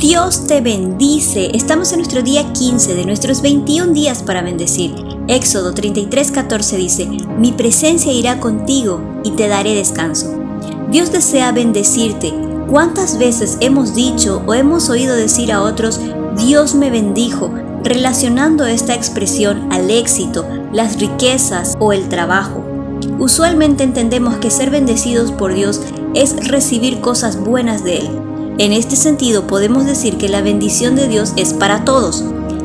Dios te bendice. Estamos en nuestro día 15 de nuestros 21 días para bendecir. Éxodo 33:14 dice, mi presencia irá contigo y te daré descanso. Dios desea bendecirte. ¿Cuántas veces hemos dicho o hemos oído decir a otros, Dios me bendijo, relacionando esta expresión al éxito, las riquezas o el trabajo? Usualmente entendemos que ser bendecidos por Dios es recibir cosas buenas de Él. En este sentido podemos decir que la bendición de Dios es para todos,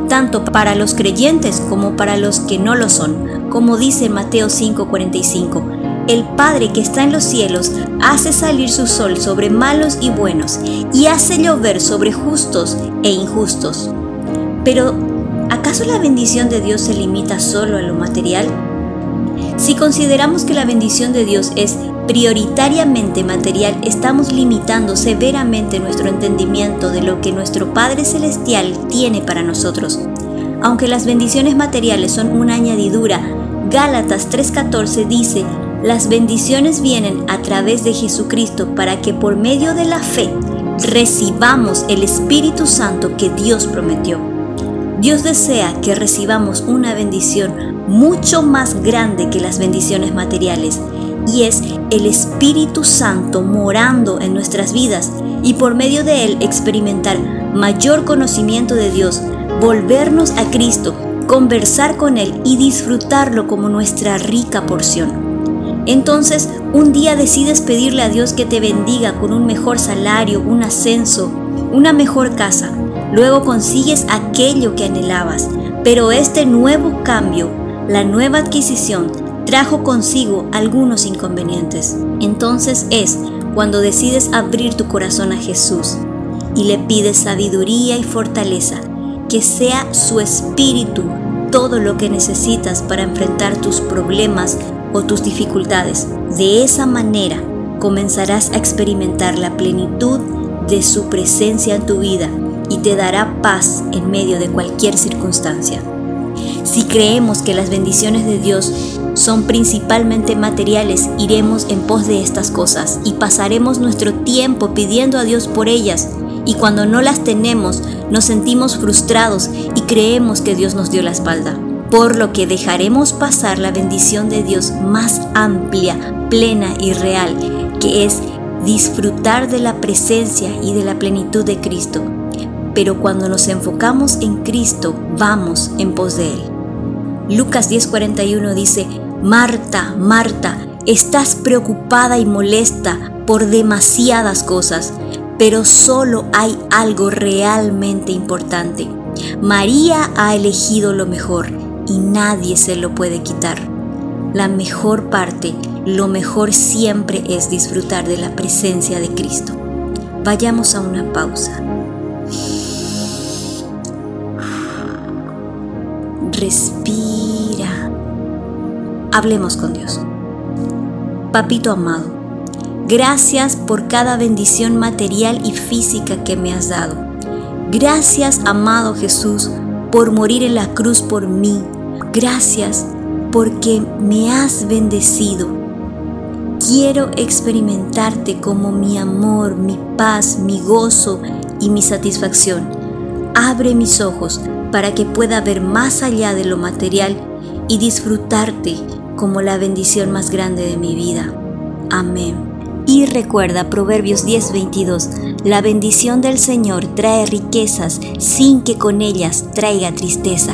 tanto para los creyentes como para los que no lo son, como dice Mateo 5:45. El Padre que está en los cielos hace salir su sol sobre malos y buenos y hace llover sobre justos e injustos. Pero, ¿acaso la bendición de Dios se limita solo a lo material? Si consideramos que la bendición de Dios es prioritariamente material, estamos limitando severamente nuestro entendimiento de lo que nuestro Padre Celestial tiene para nosotros. Aunque las bendiciones materiales son una añadidura, Gálatas 3:14 dice, las bendiciones vienen a través de Jesucristo para que por medio de la fe recibamos el Espíritu Santo que Dios prometió. Dios desea que recibamos una bendición mucho más grande que las bendiciones materiales y es el Espíritu Santo morando en nuestras vidas y por medio de él experimentar mayor conocimiento de Dios, volvernos a Cristo, conversar con Él y disfrutarlo como nuestra rica porción. Entonces, un día decides pedirle a Dios que te bendiga con un mejor salario, un ascenso, una mejor casa. Luego consigues aquello que anhelabas, pero este nuevo cambio, la nueva adquisición, trajo consigo algunos inconvenientes. Entonces es cuando decides abrir tu corazón a Jesús y le pides sabiduría y fortaleza, que sea su espíritu todo lo que necesitas para enfrentar tus problemas o tus dificultades. De esa manera comenzarás a experimentar la plenitud de su presencia en tu vida y te dará paz en medio de cualquier circunstancia. Creemos que las bendiciones de Dios son principalmente materiales, iremos en pos de estas cosas y pasaremos nuestro tiempo pidiendo a Dios por ellas. Y cuando no las tenemos, nos sentimos frustrados y creemos que Dios nos dio la espalda. Por lo que dejaremos pasar la bendición de Dios más amplia, plena y real, que es disfrutar de la presencia y de la plenitud de Cristo. Pero cuando nos enfocamos en Cristo, vamos en pos de Él. Lucas 10:41 dice, Marta, Marta, estás preocupada y molesta por demasiadas cosas, pero solo hay algo realmente importante. María ha elegido lo mejor y nadie se lo puede quitar. La mejor parte, lo mejor siempre es disfrutar de la presencia de Cristo. Vayamos a una pausa. Respira. Hablemos con Dios. Papito amado, gracias por cada bendición material y física que me has dado. Gracias, amado Jesús, por morir en la cruz por mí. Gracias porque me has bendecido. Quiero experimentarte como mi amor, mi paz, mi gozo y mi satisfacción. Abre mis ojos para que pueda ver más allá de lo material y disfrutarte como la bendición más grande de mi vida. Amén. Y recuerda Proverbios 10:22, la bendición del Señor trae riquezas sin que con ellas traiga tristeza.